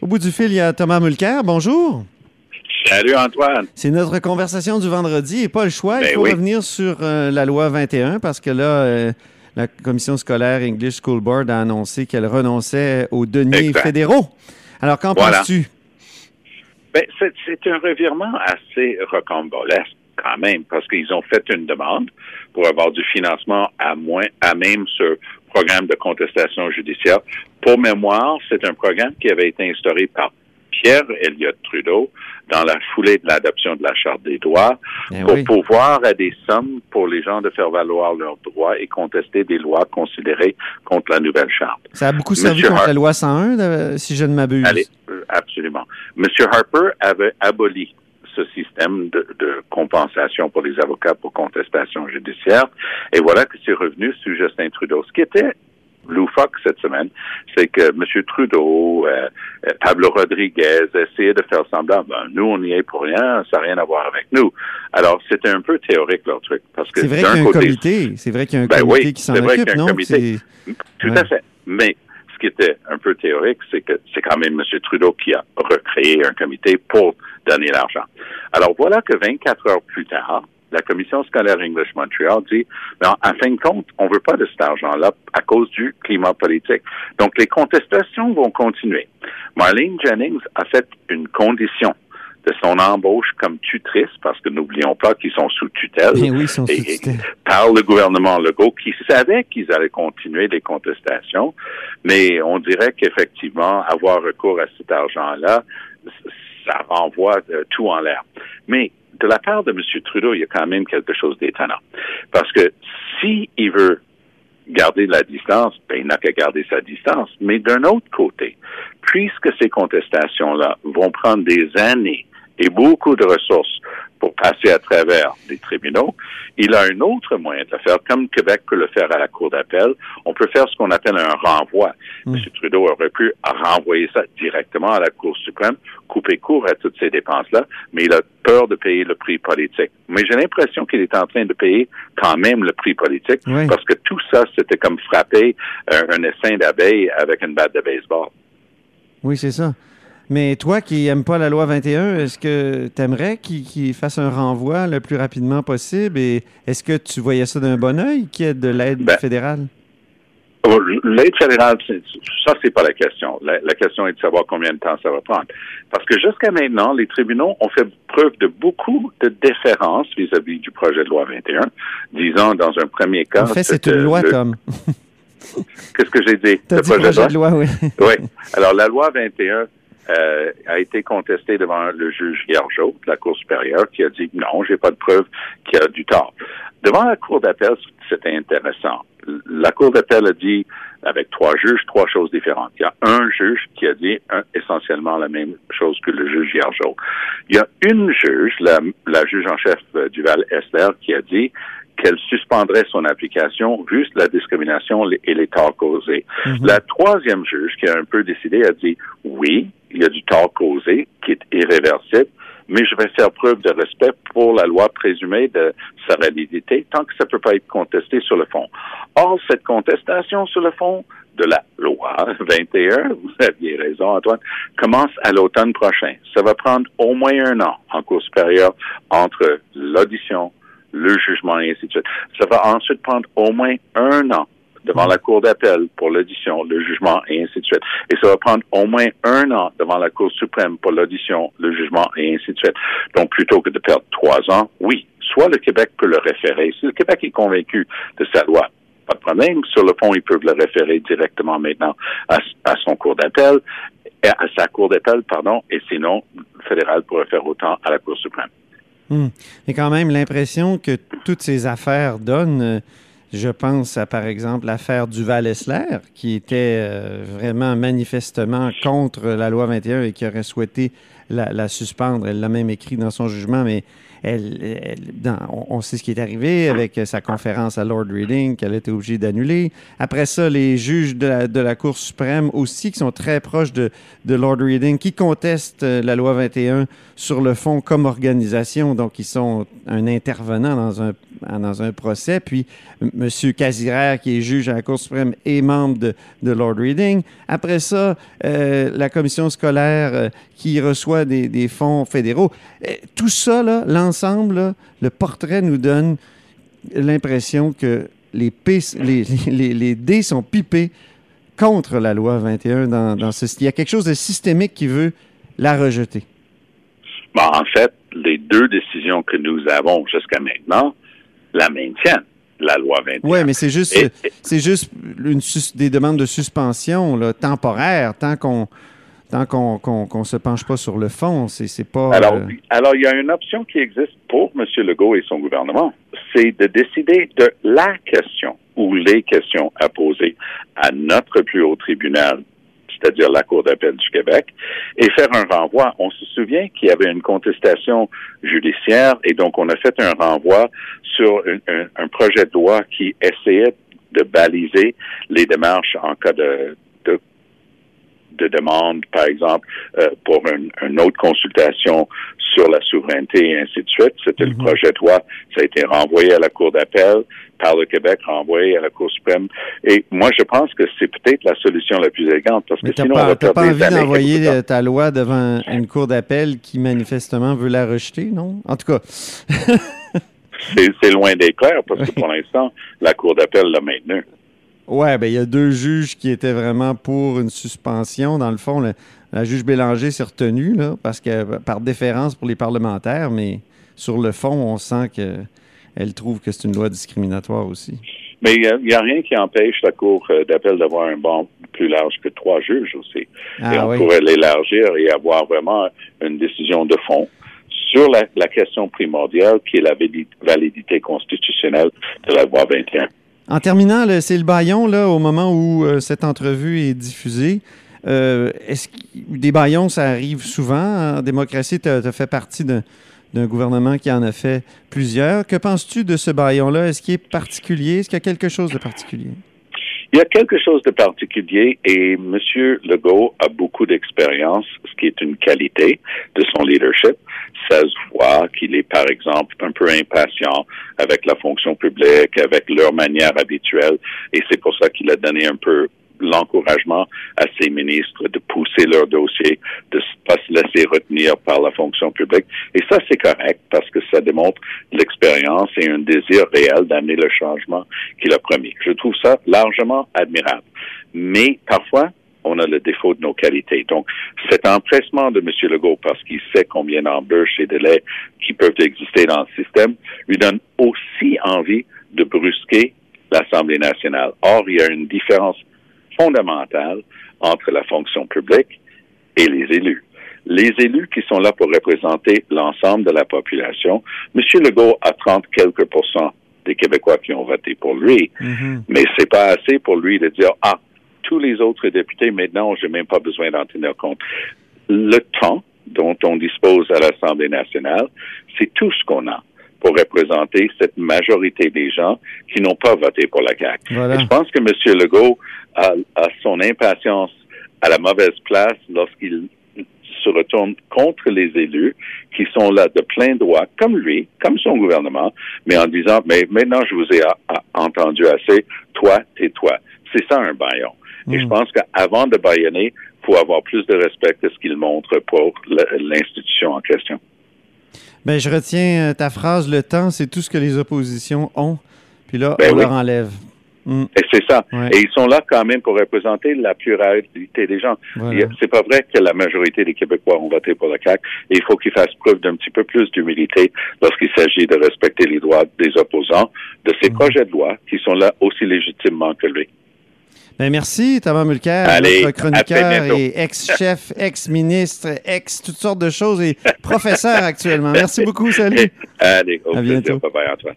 Au bout du fil, il y a Thomas Mulcair. Bonjour. Salut Antoine. C'est notre conversation du vendredi et pas le choix. il Ben faut oui. revenir sur euh, la loi 21 parce que là, euh, la commission scolaire English School Board a annoncé qu'elle renonçait aux deniers Exact. fédéraux. Alors, qu'en Voilà. penses-tu? Ben, c'est, c'est un revirement assez rocambolesque quand même, parce qu'ils ont fait une demande pour avoir du financement à moins, à même ce programme de contestation judiciaire. Pour mémoire, c'est un programme qui avait été instauré par Pierre Elliott Trudeau dans la foulée de l'adoption de la Charte des droits Ben pour oui. pouvoir à des sommes pour les gens de faire valoir leurs droits et contester des lois considérées contre la nouvelle Charte. Ça a beaucoup servi Monsieur contre la loi 101, de- si je ne m'abuse. Allez, euh, absolument. Monsieur Harper avait aboli ce système de, de compensation pour les avocats pour contestation judiciaire. Et voilà que c'est revenu sous Justin Trudeau. Ce qui était loufoque cette semaine, c'est que M. Trudeau, euh, euh, Pablo Rodriguez essayaient de faire semblant, ben, nous, on n'y est pour rien, ça n'a rien à voir avec nous. Alors, c'était un peu théorique, leur truc. Parce que C'est vrai qu'il y a un côté, comité. C'est vrai qu'il y a un Ben comité oui, qui s'en vrai occupe, qu'il y a un non? comité. Tout Ouais. à fait. Mais qui était un peu théorique, c'est que c'est quand même M. Trudeau qui a recréé un comité pour donner l'argent. Alors voilà que 24 heures plus tard, la commission scolaire English Montreal dit, non, en fin de compte, on veut pas de cet argent-là à cause du climat politique. Donc les contestations vont continuer. Marlene Jennings a fait une condition de son embauche comme tutrice, parce que n'oublions pas qu'ils sont sous tutelle Ben oui, ils sont et- sous et- tutelle. par le gouvernement Legault qui savait qu'ils allaient continuer les contestations, mais on dirait qu'effectivement, avoir recours à cet argent-là, ça renvoie euh, tout en l'air. Mais de la part de M. Trudeau, il y a quand même quelque chose d'étonnant. Parce que si il veut garder la distance, ben, il n'a qu'à garder sa distance. Mais d'un autre côté, puisque ces contestations-là vont prendre des années et beaucoup de ressources pour passer à travers les tribunaux, il a un autre moyen de le faire, comme Québec peut le faire à la Cour d'appel. On peut faire ce qu'on appelle un renvoi. M. Trudeau aurait pu renvoyer ça directement à la Cour suprême, couper court à toutes ces dépenses-là, mais il a peur de payer le prix politique. Mais j'ai l'impression qu'il est en train de payer quand même le prix politique, Oui. parce que tout ça, c'était comme frapper euh, un essaim d'abeilles avec une batte de baseball. Oui, c'est ça. Mais toi qui n'aimes pas la loi 21, est-ce que tu aimerais qu'il fasse un renvoi le plus rapidement possible? Et est-ce que tu voyais ça d'un bon œil qu'il y ait de l'aide Ben, fédérale? Oh, L'aide fédérale, ça, c'est pas la question. La, la question est de savoir combien de temps ça va prendre. Parce que jusqu'à maintenant, les tribunaux ont fait preuve de beaucoup de déférence vis-à-vis du projet de loi 21, disant dans un premier cas... En fait, c'est une loi, le- Tom. Qu'est-ce que j'ai dit? As Le dit projet de loi, oui. Oui. Alors, la loi 21 euh, a été contestée devant le juge Gargeau de la Cour supérieure qui a dit non, j'ai pas de preuve qu'il y a du tort. Devant la Cour d'appel, c'était intéressant. La Cour d'appel a dit, avec trois juges, trois choses différentes. Il y a un juge qui a dit un- essentiellement la même chose que le juge Gargeau. Il y a une juge, la, la juge en chef euh, du Val Esther, qui a dit qu'elle suspendrait son application vu la discrimination et les torts causés. Mhm. La troisième juge qui a un peu décidé a dit oui, il y a du tort causé qui est irréversible, mais je vais faire preuve de respect pour la loi présumée de sa validité tant que ça ne peut pas être contesté sur le fond. Or, cette contestation sur le fond de la loi 21, vous aviez raison Antoine, commence à l'automne prochain. Ça va prendre au moins un an en cours supérieur entre l'audition, le jugement et ainsi de suite. Ça va ensuite prendre au moins un an devant la Cour d'appel pour l'audition, le jugement et ainsi de suite. Et ça va prendre au moins un an devant la Cour suprême pour l'audition, le jugement et ainsi de suite. Donc, plutôt que de perdre trois ans, oui, soit le Québec peut le référer. Si le Québec est convaincu de sa loi, pas de problème. Sur le fond, ils peuvent le référer directement maintenant à, son cours d'appel, à sa cour d'appel, pardon, et sinon, le fédéral pourrait faire autant à la Cour suprême. Hmm. Mais quand même, l'impression que toutes ces affaires donnent, euh, je pense à, par exemple, l'affaire Duval-Essler, qui était euh, vraiment manifestement contre la loi 21 et qui aurait souhaité la, suspendre. Elle l'a même écrit dans son jugement, mais elle, on, sait ce qui est arrivé avec sa conférence à Lord Reading qu'elle été obligée d'annuler. Après ça, les juges de la, Cour suprême aussi, qui sont très proches de, de Lord Reading, qui contestent la loi 21 sur le fond comme organisation. Donc, ils sont un intervenant dans un, dans un procès. Puis, M. Casiraire, qui est juge à la Cour suprême, est membre de, Lord Reading. Après ça, euh, la commission scolaire euh, qui reçoit des, fonds fédéraux. Euh, tout ça, l'ensemble, le portrait nous donne l'impression que les, les, dés sont pipés contre la loi 21 dans, dans ce Il y a quelque chose de systémique qui veut la rejeter. Bon, en fait, les deux décisions que nous avons jusqu'à maintenant la maintiennent la loi 21. Oui, mais c'est juste, c'est juste une, des demandes de suspension là, temporaire, tant qu'on tant qu'on qu'on se penche pas sur le fond, c'est pas. Alors, euh, alors, il y a une option qui existe pour M. Legault et son gouvernement, c'est de décider de la question ou les questions à poser à notre plus haut tribunal c'est-à-dire la Cour d'appel du Québec, et faire un renvoi. On se souvient qu'il y avait une contestation judiciaire et donc on a fait un renvoi sur un, projet de loi qui essayait de baliser les démarches en cas de, de demande, par exemple, euh, pour une, autre consultation sur la souveraineté et ainsi de suite. C'était le mhm. projet de loi. Ça a été renvoyé à la Cour d'appel par le Québec, renvoyé à la Cour suprême. Et moi, je pense que c'est peut-être la solution la plus élégante parce que sinon, pas, on pas envie d'envoyer ta loi devant une Cour d'appel qui manifestement veut la rejeter, non? En tout cas. c'est loin d'être clair parce que pour l'instant, la Cour d'appel l'a maintenu. Oui, ben il y a deux juges qui étaient vraiment pour une suspension. Dans le fond, la juge Bélanger s'est retenue là, parce que par déférence pour les parlementaires, mais sur le fond, on sent qu'elle trouve que c'est une loi discriminatoire aussi. Mais il n'y a, rien qui empêche la Cour euh, d'appel d'avoir un banc plus large que trois juges aussi. Ah et on pourrait l'élargir et avoir vraiment une décision de fond sur la, la question primordiale qui est la validité constitutionnelle de la loi 21. En terminant, c'est le baillon, là, au moment où euh, cette entrevue est diffusée. Euh, est-ce que des baillons, ça arrive souvent en démocratie? Tu as, fait partie d'un gouvernement qui en a fait plusieurs. Que penses-tu de ce baillon-là? Est-ce qu'il est particulier? Est-ce qu'il y a quelque chose de particulier? Il y a quelque chose de particulier et M. Legault a beaucoup d'expérience, ce qui est une qualité de son leadership. Ça se voit qu'il est, par exemple, un peu impatient avec la fonction publique, avec leur manière habituelle, et c'est pour ça qu'il a donné un peu l'encouragement à ses ministres de pousser leur dossier, de ne pas se laisser retenir par la fonction publique. Et ça, c'est correct parce que ça démontre l'expérience et un désir réel d'amener le changement qu'il a promis. Je trouve ça largement admirable. Mais parfois, on a le défaut de nos qualités. Donc, cet empressement de M. Legault, parce qu'il sait combien d'embûches et délais qui peuvent exister dans le système, lui donne aussi envie de brusquer l'Assemblée nationale. Or, il y a une différence fondamentale entre la fonction publique et les élus. Les élus qui sont là pour représenter l'ensemble de la population, M. Legault a 30 quelques pourcents des Québécois qui ont voté pour lui, mm-hmm. mais c'est pas assez pour lui de dire ah tous les autres députés maintenant j'ai même pas besoin d'en tenir compte. Le temps dont on dispose à l'Assemblée nationale, c'est tout ce qu'on a pour représenter cette majorité des gens qui n'ont pas voté pour la CAQ. je pense que M. Legault a, son impatience à la mauvaise place lorsqu'il se retourne contre les élus qui sont là de plein droit, comme lui, comme son gouvernement, mais en disant, mais maintenant je vous ai entendu assez, toi, tais-toi. C'est ça un baillon. Et je mm. pense qu'avant de baillonner, il faut avoir plus de respect que ce qu'il montre pour l'institution en question. Bien, je retiens euh, ta phrase, le temps, c'est tout ce que les oppositions ont. Puis là, ben on leur enlève. Mm. Et c'est ça. Et ils sont là quand même pour représenter la pluralité des gens. C'est pas vrai que la majorité des Québécois ont voté pour le CAC. Et il faut qu'ils fassent preuve d'un petit peu plus d'humilité lorsqu'il s'agit de respecter les droits des opposants de ces mm. projets de loi qui sont là aussi légitimement que lui. Ben merci, Thomas Mulcair, notre chroniqueur et ex-chef, ex-ministre, ex toutes sortes de choses et professeur actuellement. Merci beaucoup, salut. Allez, au à bientôt. Bye bye, Antoine.